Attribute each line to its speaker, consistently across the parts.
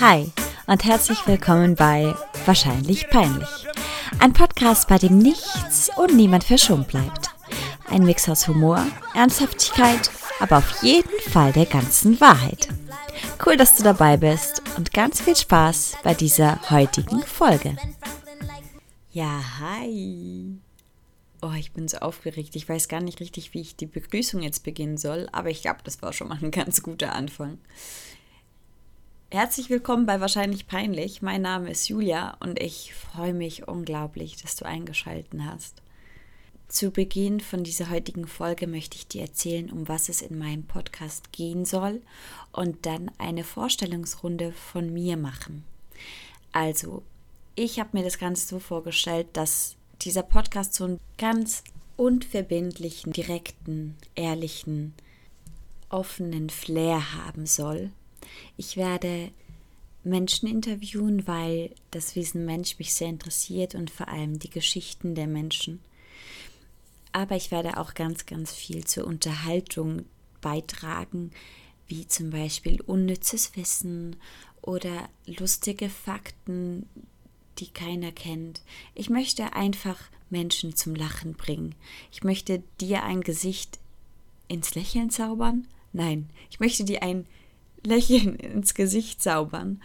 Speaker 1: Hi und herzlich willkommen bei Wahrscheinlich Peinlich. Ein Podcast, bei dem nichts und niemand verschont bleibt. Ein Mix aus Humor, Ernsthaftigkeit, aber auf jeden Fall der ganzen Wahrheit. Cool, dass du dabei bist und ganz viel Spaß bei dieser heutigen Folge. Ja, hi. Oh, ich bin so aufgeregt. Ich weiß gar nicht richtig, wie ich die Begrüßung jetzt beginnen soll, aber ich glaube, das war schon mal ein ganz guter Anfang. Herzlich willkommen bei Wahrscheinlich Peinlich. Mein Name ist Julia und ich freue mich unglaublich, dass du eingeschalten hast. Zu Beginn von dieser heutigen Folge möchte ich dir erzählen, um was es in meinem Podcast gehen soll und dann eine Vorstellungsrunde von mir machen. Also, ich habe mir das Ganze so vorgestellt, dass dieser Podcast so einen ganz unverbindlichen, direkten, ehrlichen, offenen Flair haben soll. Ich werde Menschen interviewen, weil das Wesen Mensch mich sehr interessiert und vor allem die Geschichten der Menschen. Aber ich werde auch ganz, ganz viel zur Unterhaltung beitragen, wie zum Beispiel unnützes Wissen oder lustige Fakten, die keiner kennt. Ich möchte einfach Menschen zum Lachen bringen. Ich möchte dir ein Gesicht ins Lächeln zaubern. Nein, ich möchte dir ein Lächeln ins Gesicht zaubern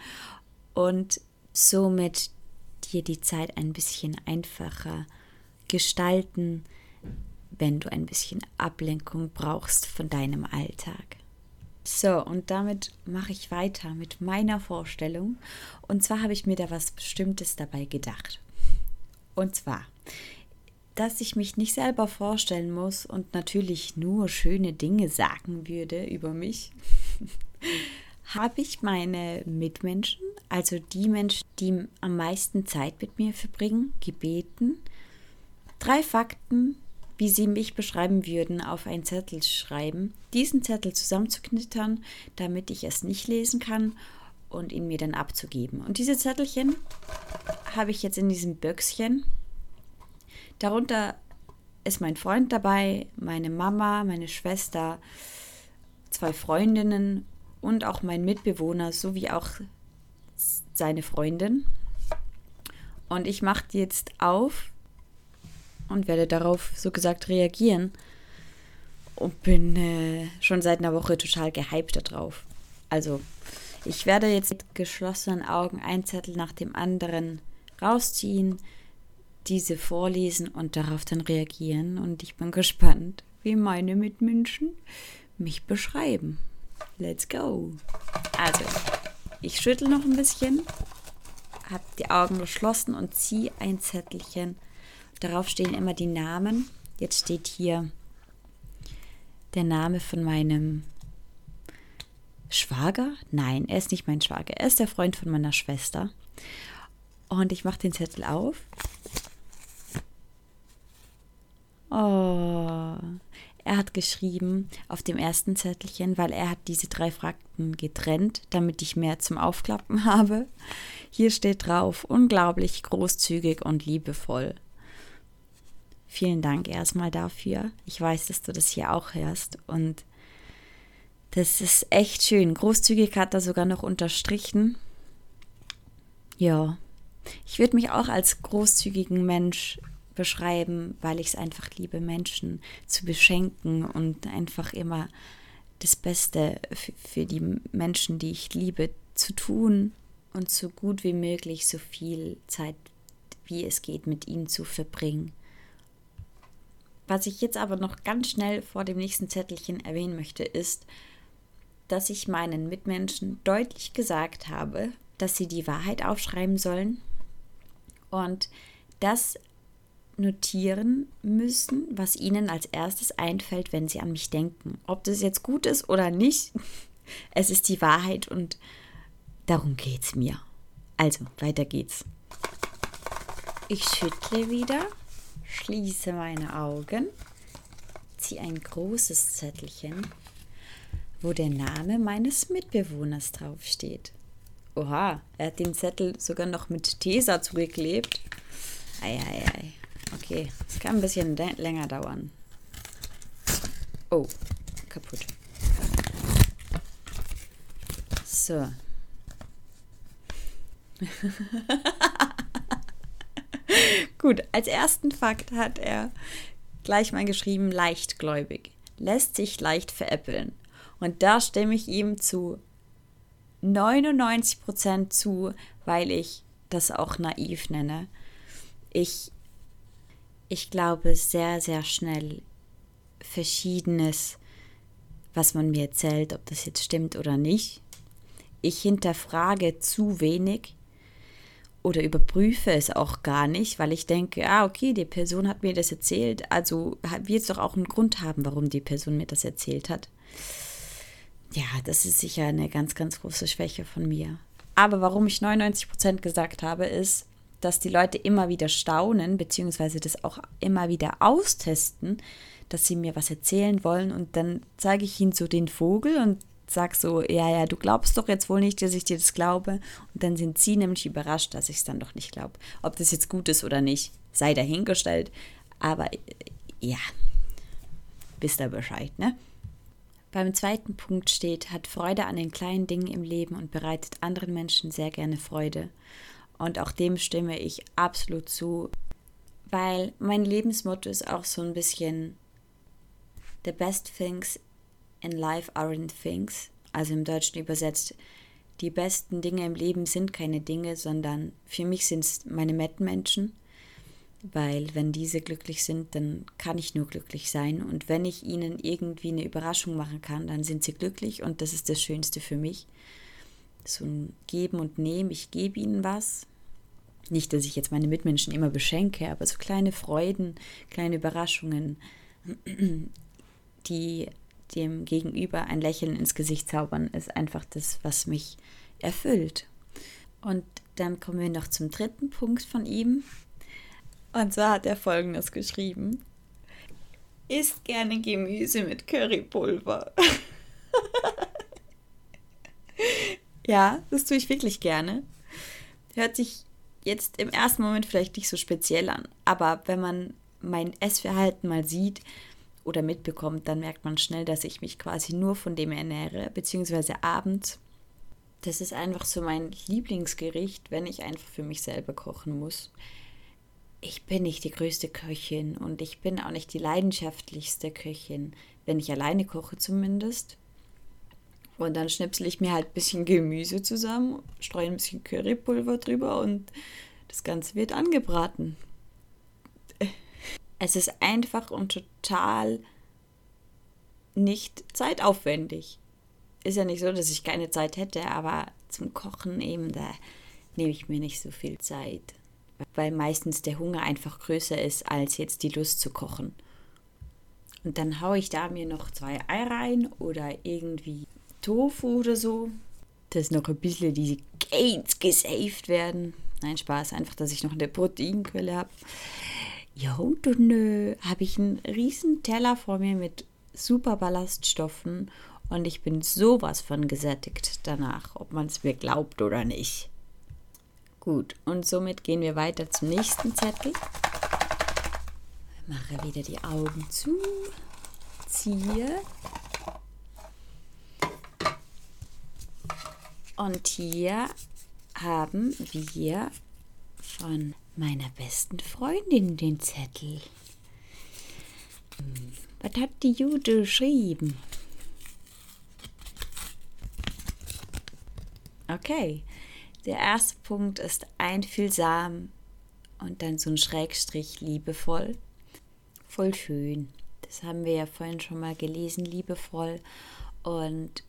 Speaker 1: und somit dir die Zeit ein bisschen einfacher gestalten, wenn du ein bisschen Ablenkung brauchst von deinem Alltag. So, und damit mache ich weiter mit meiner Vorstellung. Und zwar habe ich mir da was Bestimmtes dabei gedacht. Und zwar, dass ich mich nicht selber vorstellen muss und natürlich nur schöne Dinge sagen würde über mich, habe ich meine Mitmenschen, also die Menschen, die am meisten Zeit mit mir verbringen, gebeten, drei Fakten wie sie mich beschreiben würden, auf einen Zettel schreiben, diesen Zettel zusammenzuknittern, damit ich es nicht lesen kann und ihn mir dann abzugeben. Und diese Zettelchen habe ich jetzt in diesem Böckschen. Darunter ist mein Freund dabei, meine Mama, meine Schwester, zwei Freundinnen und auch mein Mitbewohner sowie auch seine Freundin. Und ich mache jetzt auf und werde darauf so gesagt reagieren. Und bin äh, schon seit einer Woche total gehypt darauf. Also, ich werde jetzt mit geschlossenen Augen ein Zettel nach dem anderen rausziehen, diese vorlesen und darauf dann reagieren. Und ich bin gespannt, wie meine Mitmenschen mich beschreiben. Let's go. Also, ich schüttel noch ein bisschen, habe die Augen geschlossen und ziehe ein Zettelchen Darauf stehen immer die Namen. Jetzt steht hier der Name von meinem Schwager. Nein, er ist nicht mein Schwager. Er ist der Freund von meiner Schwester. Und ich mache den Zettel auf. Oh, er hat geschrieben auf dem ersten Zettelchen, weil er hat diese drei Fakten getrennt, damit ich mehr zum Aufklappen habe. Hier steht drauf, unglaublich großzügig und liebevoll. Vielen Dank erstmal dafür. Ich weiß, dass du das hier auch hörst und das ist echt schön. Großzügig hat er sogar noch unterstrichen. Ja, ich würde mich auch als großzügigen Mensch beschreiben, weil ich es einfach liebe, Menschen zu beschenken und einfach immer das Beste für die Menschen, die ich liebe, zu tun und so gut wie möglich so viel Zeit wie es geht mit ihnen zu verbringen. Was ich jetzt aber noch ganz schnell vor dem nächsten Zettelchen erwähnen möchte, ist, dass ich meinen Mitmenschen deutlich gesagt habe, dass sie die Wahrheit aufschreiben sollen und das notieren müssen, was ihnen als erstes einfällt, wenn sie an mich denken. Ob das jetzt gut ist oder nicht, es ist die Wahrheit und darum geht's mir. Also, weiter geht's. Ich schüttle wieder schließe meine Augen, ziehe ein großes Zettelchen, wo der Name meines Mitbewohners draufsteht. Oha, er hat den Zettel sogar noch mit Tesa zugeklebt. Eieiei. Okay, es kann ein bisschen länger dauern. Oh, kaputt. So. Gut, als ersten Fakt hat er gleich mal geschrieben, leichtgläubig, lässt sich leicht veräppeln. Und da stimme ich ihm zu 99 Prozent zu, weil ich das auch naiv nenne. Ich, ich glaube sehr, sehr schnell Verschiedenes, was man mir erzählt, ob das jetzt stimmt oder nicht. Ich hinterfrage zu wenig oder überprüfe es auch gar nicht, weil ich denke, ah, okay, die Person hat mir das erzählt, also wird es doch auch einen Grund haben, warum die Person mir das erzählt hat. Ja, das ist sicher eine ganz, ganz große Schwäche von mir. Aber warum ich 99% gesagt habe, ist, dass die Leute immer wieder staunen, beziehungsweise das auch immer wieder austesten, dass sie mir was erzählen wollen und dann zeige ich ihnen so den Vogel und sag so, ja, ja, du glaubst doch jetzt wohl nicht, dass ich dir das glaube. Und dann sind sie nämlich überrascht, dass ich es dann doch nicht glaube. Ob das jetzt gut ist oder nicht, sei dahingestellt. Aber äh, ja, wisst ihr Bescheid, ne? Beim zweiten Punkt steht, hat Freude an den kleinen Dingen im Leben und bereitet anderen Menschen sehr gerne Freude. Und auch dem stimme ich absolut zu, weil mein Lebensmotto ist auch so ein bisschen The best things in life aren't things. Also im Deutschen übersetzt, die besten Dinge im Leben sind keine Dinge, sondern für mich sind es meine Mitmenschen weil wenn diese glücklich sind, dann kann ich nur glücklich sein und wenn ich ihnen irgendwie eine Überraschung machen kann, dann sind sie glücklich und das ist das Schönste für mich. So ein Geben und Nehmen, ich gebe ihnen was. Nicht, dass ich jetzt meine Mitmenschen immer beschenke, aber so kleine Freuden, kleine Überraschungen, die dem Gegenüber ein Lächeln ins Gesicht zaubern, ist einfach das, was mich erfüllt. Und dann kommen wir noch zum dritten Punkt von ihm, und zwar hat er folgendes geschrieben. Isst gerne Gemüse mit Currypulver. ja, das tue ich wirklich gerne. Hört sich jetzt im ersten Moment vielleicht nicht so speziell an, aber wenn man mein Essverhalten mal sieht oder mitbekommt, dann merkt man schnell, dass ich mich quasi nur von dem ernähre, beziehungsweise abends. Das ist einfach so mein Lieblingsgericht, wenn ich einfach für mich selber kochen muss ich bin nicht die größte Köchin und ich bin auch nicht die leidenschaftlichste Köchin, wenn ich alleine koche zumindest. Und dann schnipsel ich mir halt ein bisschen Gemüse zusammen, streue ein bisschen Currypulver drüber und das Ganze wird angebraten. Es ist einfach und total nicht zeitaufwendig. Ist ja nicht so, dass ich keine Zeit hätte, aber zum Kochen eben, da nehme ich mir nicht so viel Zeit weil meistens der Hunger einfach größer ist, als jetzt die Lust zu kochen. Und dann haue ich da mir noch zwei Ei rein oder irgendwie Tofu oder so, dass noch ein bisschen die Gains gesaved werden. Nein, Spaß, einfach, dass ich noch eine Proteinquelle habe. Ja, und äh, habe ich einen riesen Teller vor mir mit super Ballaststoffen und ich bin sowas von gesättigt danach, ob man es mir glaubt oder nicht. Gut, und somit gehen wir weiter zum nächsten Zettel. Mache wieder die Augen zu, ziehe. Und hier haben wir von meiner besten Freundin den Zettel. Hm, was hat die Jude geschrieben? Okay, der erste Punkt ist einfühlsam und dann so ein Schrägstrich liebevoll. Voll schön. Das haben wir ja vorhin schon mal gelesen, liebevoll. Und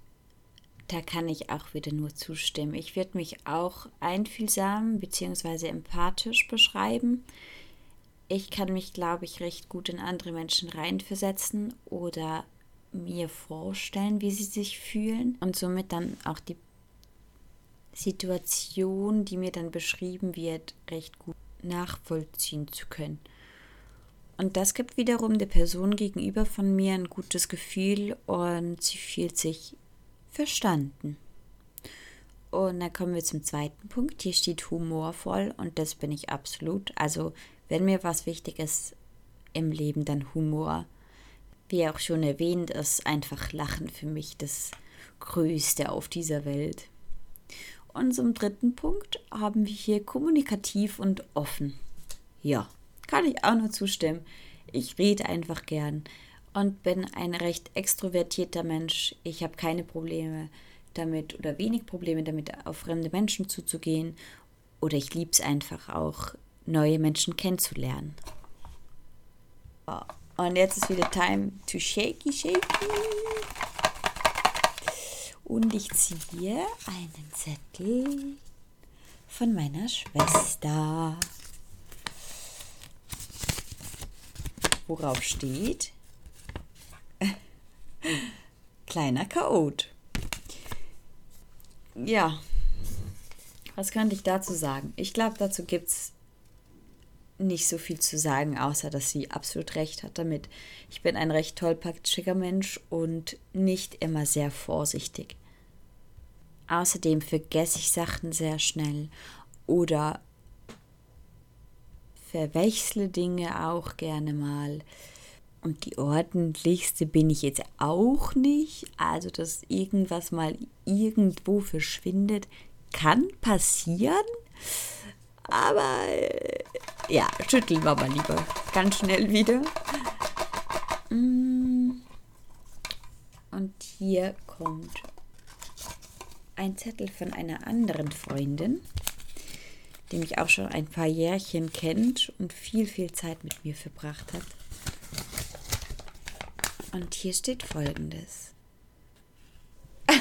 Speaker 1: da kann ich auch wieder nur zustimmen. Ich würde mich auch einfühlsam bzw. empathisch beschreiben. Ich kann mich, glaube ich, recht gut in andere Menschen reinversetzen oder mir vorstellen, wie sie sich fühlen und somit dann auch die Situation, die mir dann beschrieben wird, recht gut nachvollziehen zu können. Und das gibt wiederum der Person gegenüber von mir ein gutes Gefühl und sie fühlt sich verstanden. Und dann kommen wir zum zweiten Punkt. Hier steht humorvoll und das bin ich absolut. Also, wenn mir was wichtig ist im Leben, dann Humor. Wie auch schon erwähnt, ist einfach Lachen für mich das Größte auf dieser Welt. unserem dritten Punkt haben wir hier kommunikativ und offen. Ja, kann ich auch nur zustimmen. Ich rede einfach gern und bin ein recht extrovertierter Mensch. Ich habe keine Probleme damit oder wenig Probleme damit, auf fremde Menschen zuzugehen. Oder ich liebe es einfach auch, neue Menschen kennenzulernen. Und jetzt ist wieder time to shaky shaky. Und ich ziehe einen Zettel von meiner Schwester. Worauf steht? Kleiner Chaot. Ja, was könnte ich dazu sagen? Ich glaube, dazu gibt es nicht so viel zu sagen, außer dass sie absolut recht hat damit. Ich bin ein recht tollpatschiger Mensch und nicht immer sehr vorsichtig. Außerdem vergesse ich Sachen sehr schnell oder verwechsle Dinge auch gerne mal. Und die ordentlichste bin ich jetzt auch nicht. Also, dass irgendwas mal irgendwo verschwindet, kann passieren. Aber äh, ja, schütteln wir mal lieber ganz schnell wieder. Mm. Und hier kommt ein Zettel von einer anderen Freundin, die mich auch schon ein paar Jährchen kennt und viel, viel Zeit mit mir verbracht hat. Und hier steht folgendes.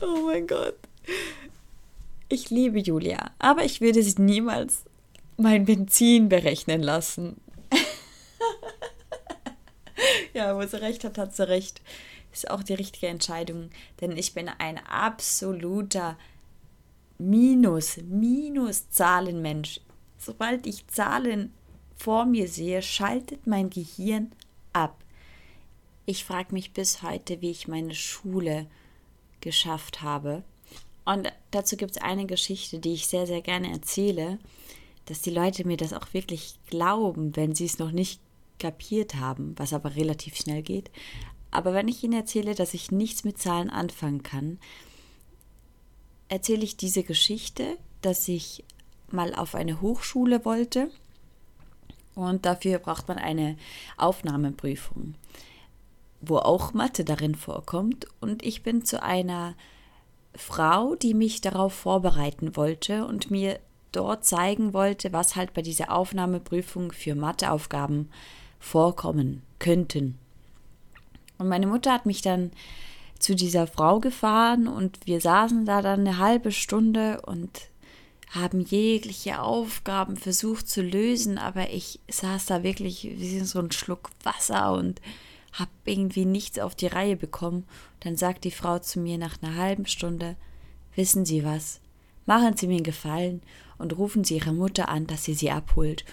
Speaker 1: oh mein Gott. Ich liebe Julia, aber ich würde sie niemals mein Benzin berechnen lassen. ja, wo sie recht hat, hat sie recht. Ist auch die richtige Entscheidung, denn ich bin ein absoluter Minus, Minus-Zahlenmensch. Sobald ich Zahlen vor mir sehe, schaltet mein Gehirn ab. Ich frage mich bis heute, wie ich meine Schule geschafft habe. Und dazu gibt es eine Geschichte, die ich sehr, sehr gerne erzähle, dass die Leute mir das auch wirklich glauben, wenn sie es noch nicht kapiert haben, was aber relativ schnell geht. Aber wenn ich ihnen erzähle, dass ich nichts mit Zahlen anfangen kann, erzähle ich diese Geschichte, dass ich mal auf eine Hochschule wollte und dafür braucht man eine Aufnahmeprüfung, wo auch Mathe darin vorkommt. Und ich bin zu einer Frau, die mich darauf vorbereiten wollte und mir dort zeigen wollte, was halt bei dieser Aufnahmeprüfung für Matheaufgaben vorkommen könnten. Und meine Mutter hat mich dann zu dieser Frau gefahren und wir saßen da dann eine halbe Stunde und haben jegliche Aufgaben versucht zu lösen, aber ich saß da wirklich wie so ein Schluck Wasser und habe irgendwie nichts auf die Reihe bekommen. Dann sagt die Frau zu mir nach einer halben Stunde, wissen Sie was, machen Sie mir einen Gefallen und rufen Sie Ihre Mutter an, dass sie sie abholt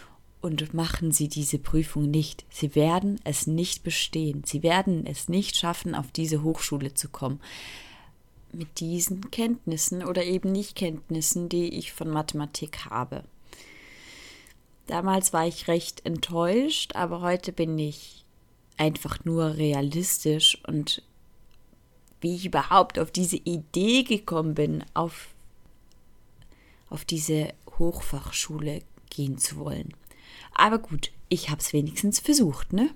Speaker 1: und machen Sie diese Prüfung nicht. Sie werden es nicht bestehen. Sie werden es nicht schaffen, auf diese Hochschule zu kommen. Mit diesen Kenntnissen oder eben nicht Kenntnissen, die ich von Mathematik habe. Damals war ich recht enttäuscht, aber heute bin ich einfach nur realistisch und wie ich überhaupt auf diese Idee gekommen bin, auf, auf diese Hochfachschule gehen zu wollen. Aber gut, ich habe es wenigstens versucht, ne?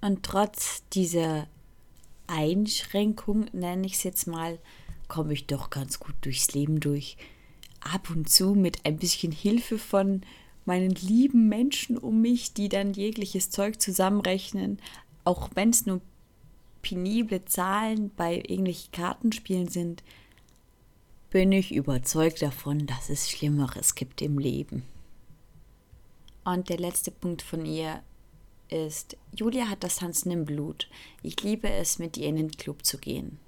Speaker 1: Und trotz dieser Einschränkung, nenne ich es jetzt mal, komme ich doch ganz gut durchs Leben durch. Ab und zu mit ein bisschen Hilfe von meinen lieben Menschen um mich, die dann jegliches Zeug zusammenrechnen, auch wenn es nur penible Zahlen bei irgendwelchen Kartenspielen sind, bin ich überzeugt davon, dass es Schlimmeres gibt im Leben. Und der letzte Punkt von ihr ist, Julia hat das Tanzen im Blut. Ich liebe es, mit ihr in den Club zu gehen.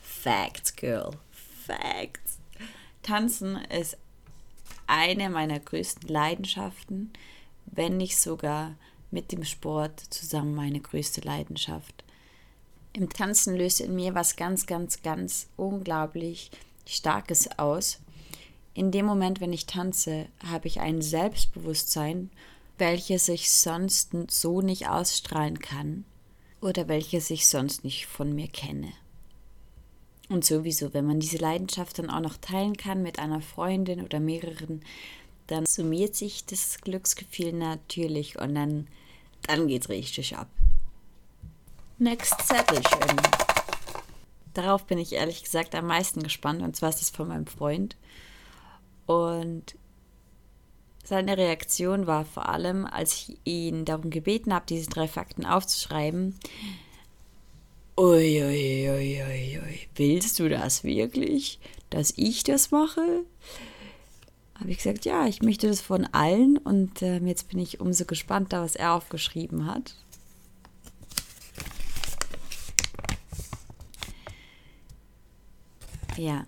Speaker 1: Facts, Girl. Facts. Tanzen ist eine meiner größten Leidenschaften, wenn nicht sogar mit dem Sport zusammen meine größte Leidenschaft. Im Tanzen löst in mir was ganz, ganz, ganz unglaublich Starkes aus. In dem Moment, wenn ich tanze, habe ich ein Selbstbewusstsein, welches ich sonst so nicht ausstrahlen kann oder welches ich sonst nicht von mir kenne. Und sowieso, wenn man diese Leidenschaft dann auch noch teilen kann mit einer Freundin oder mehreren, dann summiert sich das Glücksgefühl natürlich und dann, dann es richtig ab. Next Zettelchen. Darauf bin ich ehrlich gesagt am meisten gespannt und zwar ist es von meinem Freund. Und seine Reaktion war vor allem, als ich ihn darum gebeten habe, diese drei Fakten aufzuschreiben. Uiuiuiui, ui, ui, ui. willst du das wirklich, dass ich das mache? Habe ich gesagt, ja, ich möchte das von allen und äh, jetzt bin ich umso gespannter, was er aufgeschrieben hat. Ja.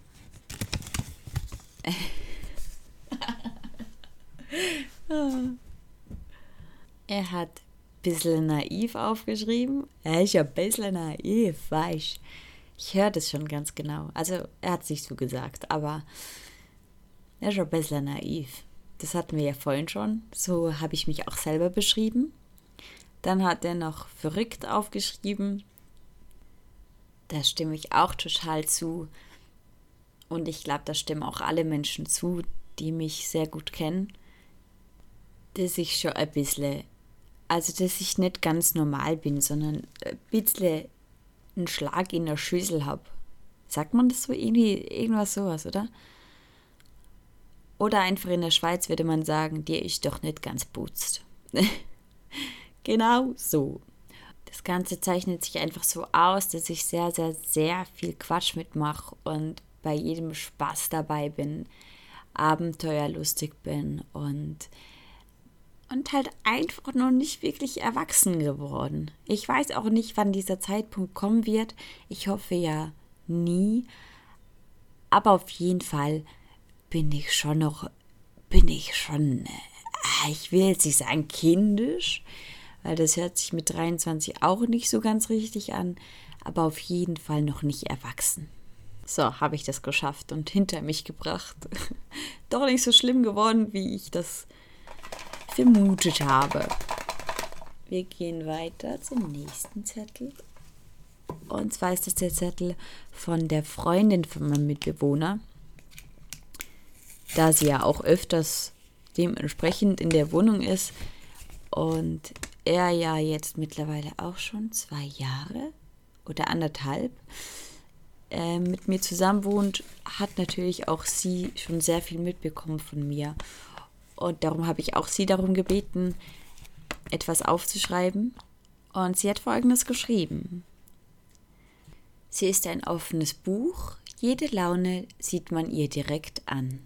Speaker 1: er hat ein bisschen naiv aufgeschrieben. Er ist ja ein bisschen naiv, weißt Ich höre das schon ganz genau. Also, er hat es nicht so gesagt, aber er ist ein bisschen naiv. Das hatten wir ja vorhin schon. So habe ich mich auch selber beschrieben. Dann hat er noch verrückt aufgeschrieben. Da stimme ich auch total zu. Und ich glaube, da stimmen auch alle Menschen zu, die mich sehr gut kennen dass ich schon ein bisschen, also dass ich nicht ganz normal bin, sondern ein bisschen einen Schlag in der Schüssel habe. Sagt man das so irgendwie, irgendwas sowas, oder? Oder einfach in der Schweiz würde man sagen, dir ist doch nicht ganz putzt. genau so. Das Ganze zeichnet sich einfach so aus, dass ich sehr, sehr, sehr viel Quatsch mitmache und bei jedem Spaß dabei bin, abenteuerlustig bin und und halt einfach noch nicht wirklich erwachsen geworden. Ich weiß auch nicht, wann dieser Zeitpunkt kommen wird. Ich hoffe ja nie. Aber auf jeden Fall bin ich schon noch, bin ich schon, äh, ich will jetzt nicht sagen kindisch, weil das hört sich mit 23 auch nicht so ganz richtig an, aber auf jeden Fall noch nicht erwachsen. So, habe ich das geschafft und hinter mich gebracht. Doch nicht so schlimm geworden, wie ich das vermutet habe. Wir gehen weiter zum nächsten Zettel. Und zwar ist das der Zettel von der Freundin von meinem Mitbewohner. Da sie ja auch öfters dementsprechend in der Wohnung ist und er ja jetzt mittlerweile auch schon zwei Jahre oder anderthalb äh, mit mir zusammen wohnt, hat natürlich auch sie schon sehr viel mitbekommen von mir. Und darum habe ich auch sie darum gebeten, etwas aufzuschreiben. Und sie hat Folgendes geschrieben. Sie ist ein offenes Buch. Jede Laune sieht man ihr direkt an.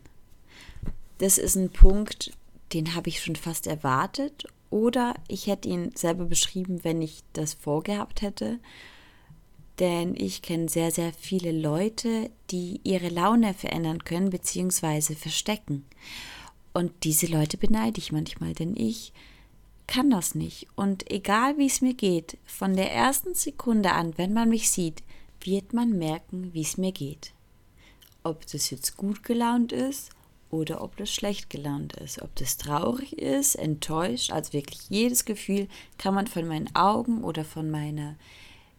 Speaker 1: Das ist ein Punkt, den habe ich schon fast erwartet. Oder ich hätte ihn selber beschrieben, wenn ich das vorgehabt hätte. Denn ich kenne sehr, sehr viele Leute, die ihre Laune verändern können bzw. verstecken. Und diese Leute beneide ich manchmal, denn ich kann das nicht. Und egal wie es mir geht, von der ersten Sekunde an, wenn man mich sieht, wird man merken, wie es mir geht. Ob das jetzt gut gelaunt ist oder ob das schlecht gelaunt ist, ob das traurig ist, enttäuscht, also wirklich jedes Gefühl kann man von meinen Augen oder von meiner,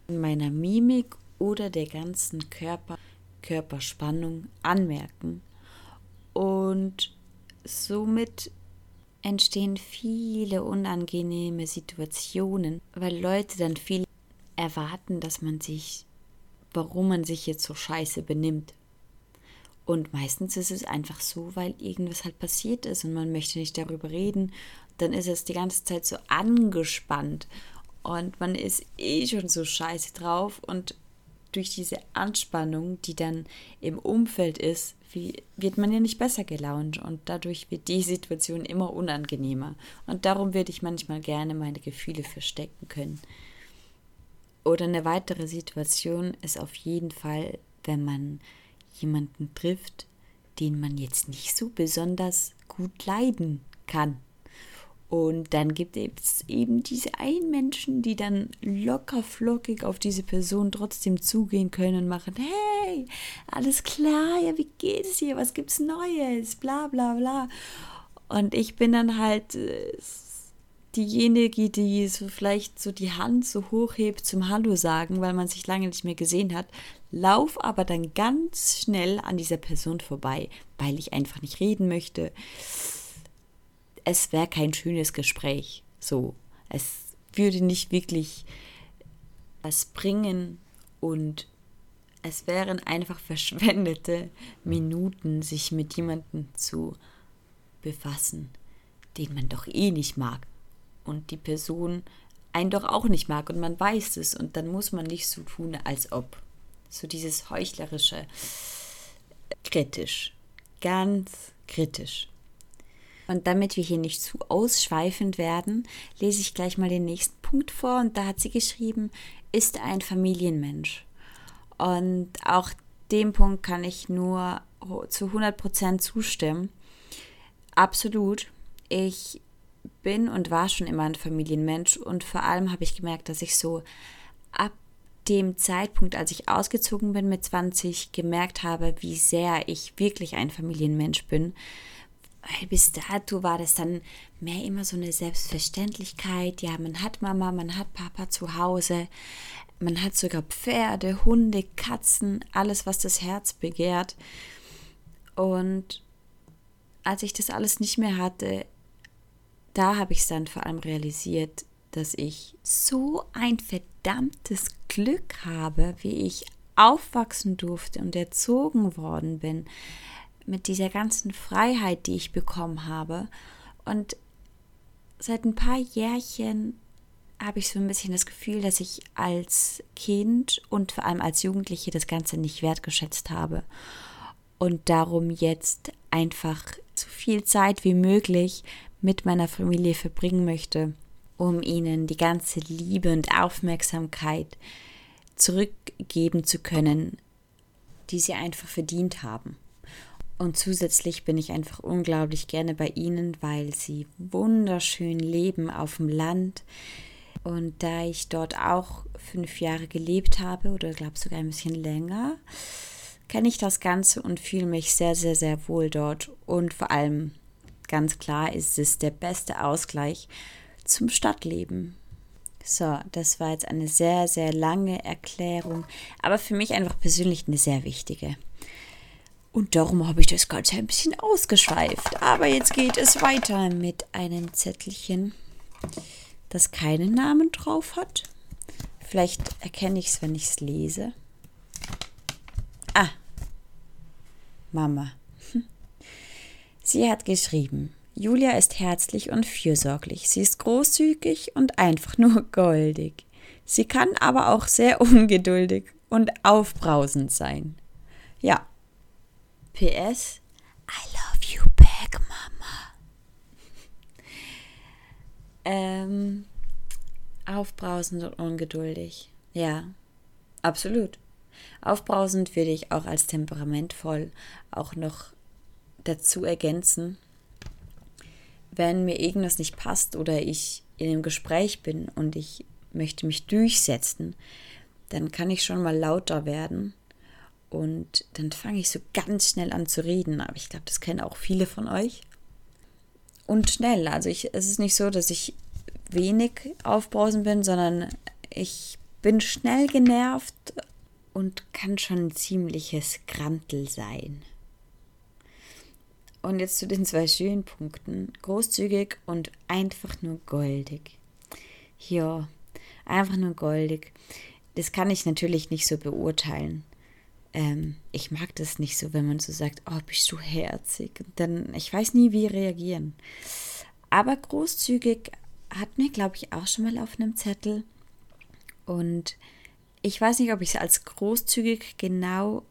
Speaker 1: meiner Mimik oder der ganzen Körper, Körperspannung anmerken. Und somit entstehen viele unangenehme Situationen, weil Leute dann viel erwarten, dass man sich, warum man sich jetzt so scheiße benimmt. Und meistens ist es einfach so, weil irgendwas halt passiert ist und man möchte nicht darüber reden. Dann ist es die ganze Zeit so angespannt und man ist eh schon so scheiße drauf und durch diese Anspannung, die dann im Umfeld ist, wie, wird man ja nicht besser gelaunt und dadurch wird die Situation immer unangenehmer. Und darum würde ich manchmal gerne meine Gefühle verstecken können. Oder eine weitere Situation ist auf jeden Fall, wenn man jemanden trifft, den man jetzt nicht so besonders gut leiden kann. Und dann gibt es eben diese einen Menschen, die dann locker flockig auf diese Person trotzdem zugehen können und machen, hey, alles klar, ja, wie geht es hier? Was gibt's Neues? Bla bla bla. Und ich bin dann halt, äh, diejenige, die so vielleicht so die Hand so hochhebt zum Hallo sagen, weil man sich lange nicht mehr gesehen hat, lauf aber dann ganz schnell an dieser Person vorbei, weil ich einfach nicht reden möchte. Es wäre kein schönes Gespräch. So, es würde nicht wirklich was bringen und es wären einfach verschwendete Minuten, sich mit jemandem zu befassen, den man doch eh nicht mag und die Person einen doch auch nicht mag und man weiß es und dann muss man nicht so tun, als ob. So dieses heuchlerische, kritisch, ganz kritisch. Und damit wir hier nicht zu ausschweifend werden, lese ich gleich mal den nächsten Punkt vor und da hat sie geschrieben, ist ein Familienmensch. Und auch dem Punkt kann ich nur zu 100% zustimmen. Absolut. Ich bin und war schon immer ein Familienmensch und vor allem habe ich gemerkt, dass ich so ab dem Zeitpunkt, als ich ausgezogen bin mit 20, gemerkt habe, wie sehr ich wirklich ein Familienmensch bin. Weil bis dato war das dann mehr immer so eine Selbstverständlichkeit. Ja, man hat Mama, man hat Papa zu Hause. Man hat sogar Pferde, Hunde, Katzen, alles, was das Herz begehrt. Und als ich das alles nicht mehr hatte, da habe ich es dann vor allem realisiert, dass ich so ein verdammtes Glück habe, wie ich aufwachsen durfte und erzogen worden bin, mit dieser ganzen Freiheit, die ich bekommen habe. Und seit ein paar Jährchen habe ich so ein bisschen das Gefühl, dass ich als Kind und vor allem als Jugendliche das Ganze nicht wertgeschätzt habe und darum jetzt einfach so viel Zeit wie möglich mit meiner Familie verbringen möchte, um ihnen die ganze Liebe und Aufmerksamkeit zurückgeben zu können, die sie einfach verdient haben. Und zusätzlich bin ich einfach unglaublich gerne bei ihnen, weil sie wunderschön leben auf dem Land. Und da ich dort auch fünf Jahre gelebt habe, oder glaube sogar ein bisschen länger, kenne ich das Ganze und fühle mich sehr, sehr, sehr wohl dort. Und vor allem, ganz klar, ist es der beste Ausgleich zum Stadtleben. So, das war jetzt eine sehr, sehr lange Erklärung, aber für mich einfach persönlich eine sehr wichtige. Und darum habe ich das Ganze ein bisschen ausgeschweift. Aber jetzt geht es weiter mit einem Zettelchen, das keinen Namen drauf hat. Vielleicht erkenne ich es, wenn ich es lese. Ah, Mama. Sie hat geschrieben, Julia ist herzlich und fürsorglich. Sie ist großzügig und einfach nur goldig. Sie kann aber auch sehr ungeduldig und aufbrausend sein. Ja, PS, I love you back, Mama. ähm, aufbrausend und ungeduldig. Ja, absolut. Aufbrausend würde ich auch als temperamentvoll auch noch dazu ergänzen. Wenn mir irgendwas nicht passt oder ich in einem Gespräch bin und ich möchte mich durchsetzen, dann kann ich schon mal lauter werden und dann fange ich so ganz schnell an zu reden. Aber ich glaube, das kennen auch viele von euch. Und schnell. Also ich, es ist nicht so, dass ich wenig aufbrausen bin, sondern ich bin schnell genervt und kann schon ein ziemliches Grantel sein. Und jetzt zu den zwei schönen Punkten. Großzügig und einfach nur goldig. Ja, einfach nur goldig. Das kann ich natürlich nicht so beurteilen ähm, ich mag das nicht so, wenn man so sagt, oh, bist du herzig. Dann, ich weiß nie, wie reagieren. Aber großzügig hat mir, glaube ich, auch schon mal auf einem Zettel. Und ich weiß nicht, ob ich es als großzügig genau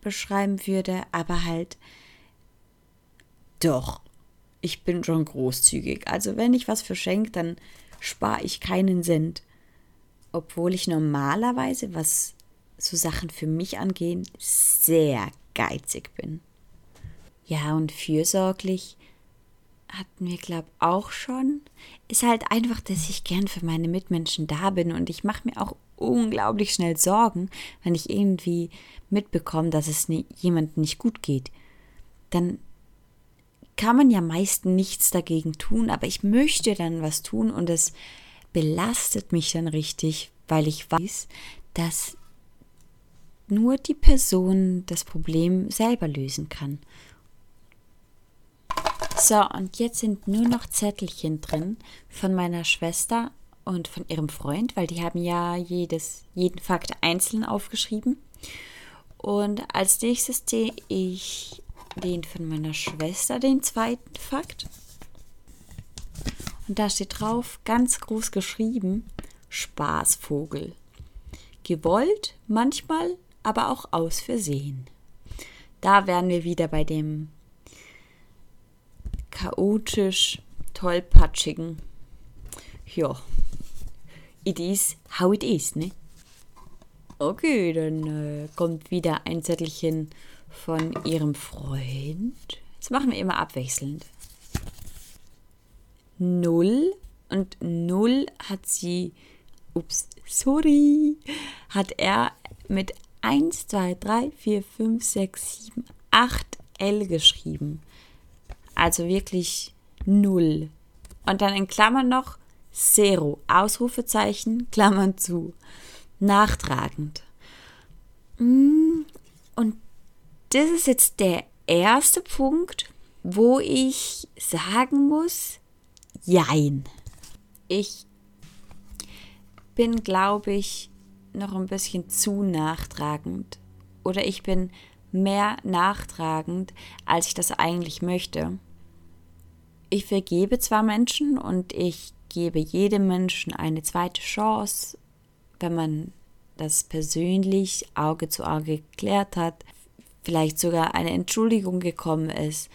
Speaker 1: beschreiben würde, aber halt doch. Ich bin schon großzügig. Also wenn ich was verschenke, dann spare ich keinen Cent. Obwohl ich normalerweise, was so Sachen für mich angehen, sehr geizig bin. Ja, und fürsorglich hatten wir, glaube ich, auch schon. Ist halt einfach, dass ich gern für meine Mitmenschen da bin und ich mache mir auch unglaublich schnell Sorgen, wenn ich irgendwie mitbekomme, dass es nie, jemandem nicht gut geht. Dann kann man ja meist nichts dagegen tun, aber ich möchte dann was tun und es belastet mich dann richtig, weil ich weiß, dass nur die Person das Problem selber lösen kann. So, und jetzt sind nur noch Zettelchen drin von meiner Schwester und von ihrem Freund, weil die haben ja jedes, jeden Fakt einzeln aufgeschrieben. Und als nächstes sehe ich den von meiner Schwester, den zweiten Fakt. Und da steht drauf, ganz groß geschrieben, Spaßvogel. Gewollt, manchmal, aber auch aus Versehen. Da wären wir wieder bei dem chaotisch tollpatschigen. Ja, it is how it is, ne? Okay, dann äh, kommt wieder ein Zettelchen von ihrem Freund. Das machen wir immer abwechselnd. Null und null hat sie, ups, sorry, hat er mit 1, 2, 3, 4, 5, 6, 7, 8 L geschrieben. Also wirklich null. Und dann in Klammern noch Zero, Ausrufezeichen, Klammern zu. Nachtragend. Mm, und das ist jetzt der erste Punkt, wo ich sagen muss, jein. Ich bin, glaube ich, noch ein bisschen zu nachtragend. Oder ich bin mehr nachtragend, als ich das eigentlich möchte. Ich vergebe zwar Menschen und ich gebe jedem Menschen eine zweite Chance, wenn man das persönlich Auge zu Auge geklärt hat, vielleicht sogar eine Entschuldigung gekommen ist,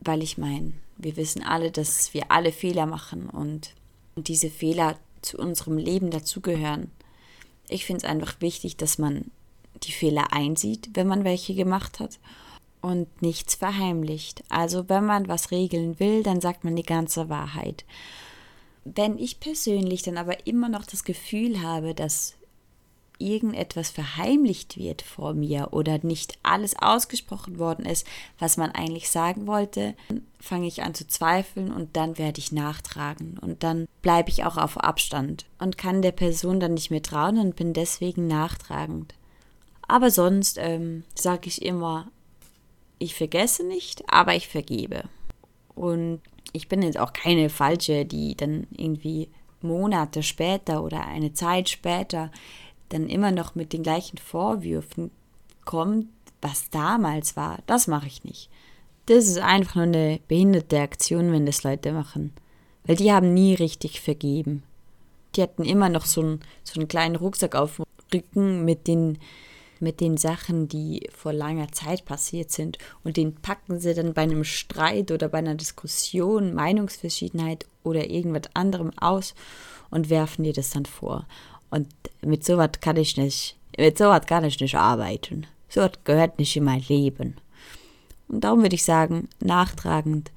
Speaker 1: weil ich meine, wir wissen alle, dass wir alle Fehler machen und, diese Fehler zu unserem Leben dazugehören. Ich finde es einfach wichtig, dass man die Fehler einsieht, wenn man welche gemacht hat und nichts verheimlicht. Also wenn man was regeln will, dann sagt man die ganze Wahrheit. Wenn ich persönlich dann aber immer noch das Gefühl habe, dass irgendetwas verheimlicht wird vor mir oder nicht alles ausgesprochen worden ist, was man eigentlich sagen wollte, fange ich an zu zweifeln und dann werde ich nachtragen und dann bleibe ich auch auf Abstand und kann der Person dann nicht mehr trauen und bin deswegen nachtragend. Aber sonst ähm, sage ich immer, ich vergesse nicht, aber ich vergebe. Und ich bin jetzt auch keine Falsche, die dann irgendwie Monate später oder eine Zeit später dann immer noch mit den gleichen Vorwürfen kommt, was damals war, das mache ich nicht. Das ist einfach nur eine behinderte Aktion, wenn das Leute machen. Weil die haben nie richtig vergeben. Die hatten immer noch so einen, so einen kleinen Rucksack auf dem Rücken mit den, mit den Sachen, die vor langer Zeit passiert sind. Und den packen sie dann bei einem Streit oder bei einer Diskussion, Meinungsverschiedenheit oder irgendwas anderem aus und werfen dir das dann vor. Und mit sowas kann ich nicht, mit sowas kann ich nicht arbeiten. Sowas gehört nicht in mein Leben. Und darum würde ich sagen, nachtragend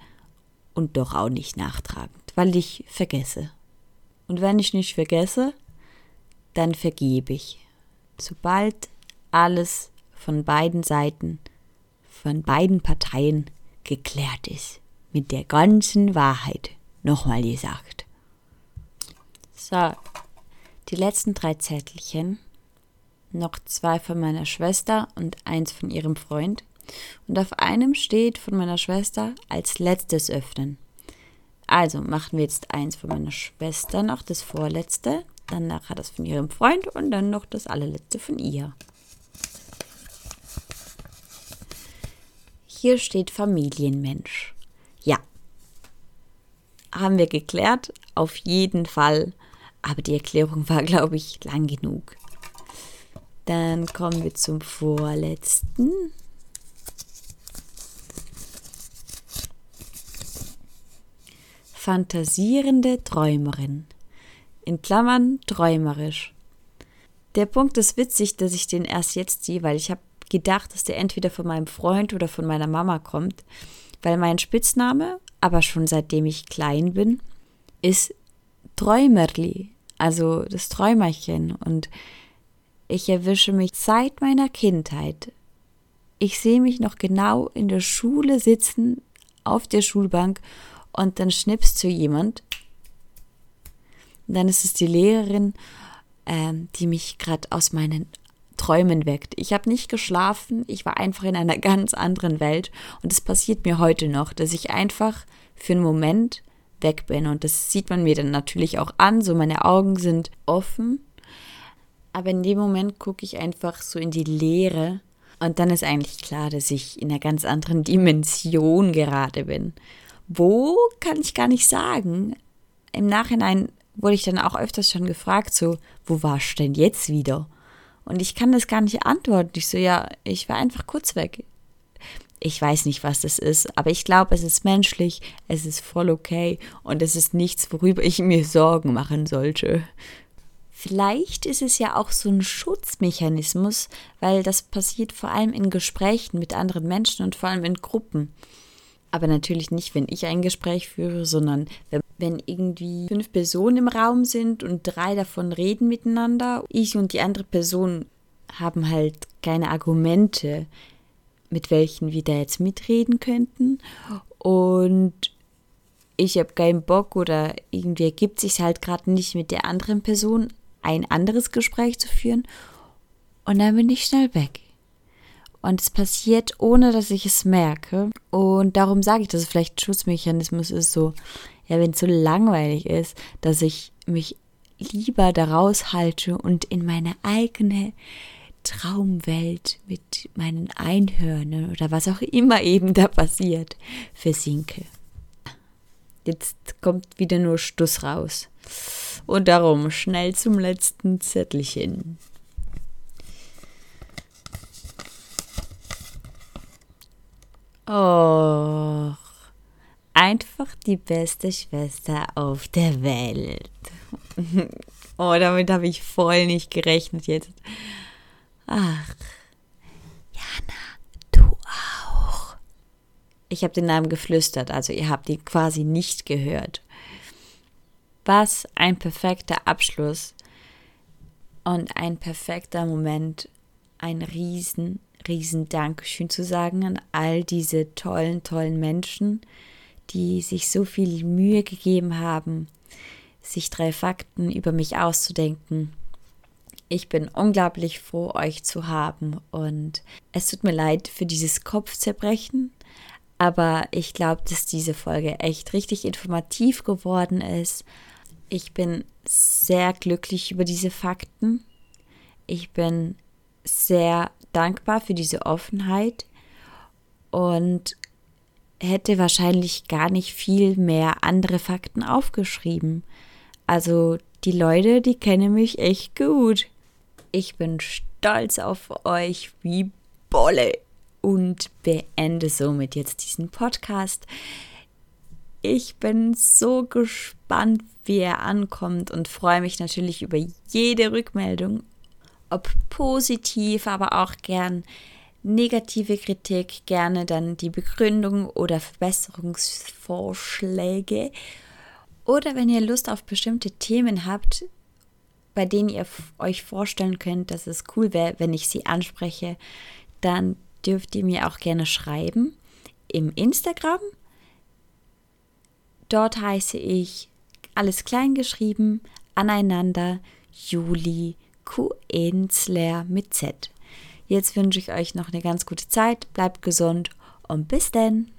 Speaker 1: und doch auch nicht nachtragend, weil ich vergesse. Und wenn ich nicht vergesse, dann vergebe ich. Sobald alles von beiden Seiten, von beiden Parteien geklärt ist, mit der ganzen Wahrheit, nochmal gesagt. So, die letzten drei Zettelchen, noch zwei von meiner Schwester und eins von ihrem Freund. Und auf einem steht von meiner Schwester als letztes öffnen. Also machen wir jetzt eins von meiner Schwester noch, das vorletzte, dann nachher das von ihrem Freund und dann noch das allerletzte von ihr. Hier steht Familienmensch. Ja. Haben wir geklärt? Auf jeden Fall. Aber die Erklärung war, glaube ich, lang genug. Dann kommen wir zum vorletzten. Fantasierende Träumerin. In Klammern träumerisch. Der Punkt ist witzig, dass ich den erst jetzt sehe, weil ich habe gedacht, dass der entweder von meinem Freund oder von meiner Mama kommt, weil mein Spitzname, aber schon seitdem ich klein bin, ist Träumerli, also das Träumerchen. Und ich erwische mich seit meiner Kindheit. Ich sehe mich noch genau in der Schule sitzen auf der Schulbank und dann schnippst zu jemand. Und dann ist es die Lehrerin, ähm, die mich gerade aus meinen Träumen weckt. Ich habe nicht geschlafen, ich war einfach in einer ganz anderen Welt und es passiert mir heute noch, dass ich einfach für einen Moment weg bin und das sieht man mir dann natürlich auch an, so meine Augen sind offen, aber in dem Moment gucke ich einfach so in die Leere und dann ist eigentlich klar, dass ich in einer ganz anderen Dimension gerade bin. Wo kann ich gar nicht sagen. Im Nachhinein wurde ich dann auch öfters schon gefragt, so, wo warst du denn jetzt wieder? Und ich kann das gar nicht antworten. Ich so, ja, ich war einfach kurz weg. Ich weiß nicht, was das ist, aber ich glaube, es ist menschlich, es ist voll okay und es ist nichts, worüber ich mir Sorgen machen sollte. Vielleicht ist es ja auch so ein Schutzmechanismus, weil das passiert vor allem in Gesprächen mit anderen Menschen und vor allem in Gruppen. Aber natürlich nicht, wenn ich ein Gespräch führe, sondern wenn, irgendwie fünf Personen im Raum sind und drei davon reden miteinander. Ich und die andere Person haben halt keine Argumente, mit welchen wir da jetzt mitreden könnten. Und ich habe keinen Bock oder irgendwie ergibt sich halt gerade nicht mit der anderen Person ein anderes Gespräch zu führen. Und dann bin ich schnell weg. Und es passiert, ohne dass ich es merke. Und darum sage ich, dass es vielleicht Schutzmechanismus ist, so, ja, wenn es so langweilig ist, dass ich mich lieber daraus halte und in meine eigene Traumwelt mit meinen Einhörnern oder was auch immer eben da passiert, versinke. Jetzt kommt wieder nur Stuss raus. Und darum schnell zum letzten Zettelchen. Oh, einfach die beste Schwester auf der Welt. oh, damit habe ich voll nicht gerechnet jetzt. Ach, Jana, du auch. Ich habe den Namen geflüstert, also ihr habt ihn quasi nicht gehört. Was ein perfekter Abschluss und ein perfekter Moment, ein riesen, riesen Dankeschön zu sagen an all diese tollen, tollen Menschen, die sich so viel Mühe gegeben haben, sich drei Fakten über mich auszudenken. Ich bin unglaublich froh, euch zu haben und es tut mir leid für dieses Kopfzerbrechen, aber ich glaube, dass diese Folge echt richtig informativ geworden ist ich bin sehr glücklich über diese Fakten. Ich bin sehr dankbar für diese Offenheit und hätte wahrscheinlich gar nicht viel mehr andere Fakten aufgeschrieben. Also die Leute, die kennen mich echt gut. Ich bin stolz auf euch wie Bolle und beende somit jetzt diesen Podcast. Ich bin so gespannt, wie er ankommt und freue mich natürlich über jede Rückmeldung, ob positiv, aber auch gern negative Kritik, gerne dann die Begründung oder Verbesserungsvorschläge. Oder wenn ihr Lust auf bestimmte Themen habt, bei denen ihr euch vorstellen könnt, dass es cool wäre, wenn ich sie anspreche, dann dürft ihr mir auch gerne schreiben im Instagram Dort heiße ich alles klein geschrieben, aneinander, Juli Kuenzler mit Z. Jetzt wünsche ich euch noch eine ganz gute Zeit, bleibt gesund und bis denn.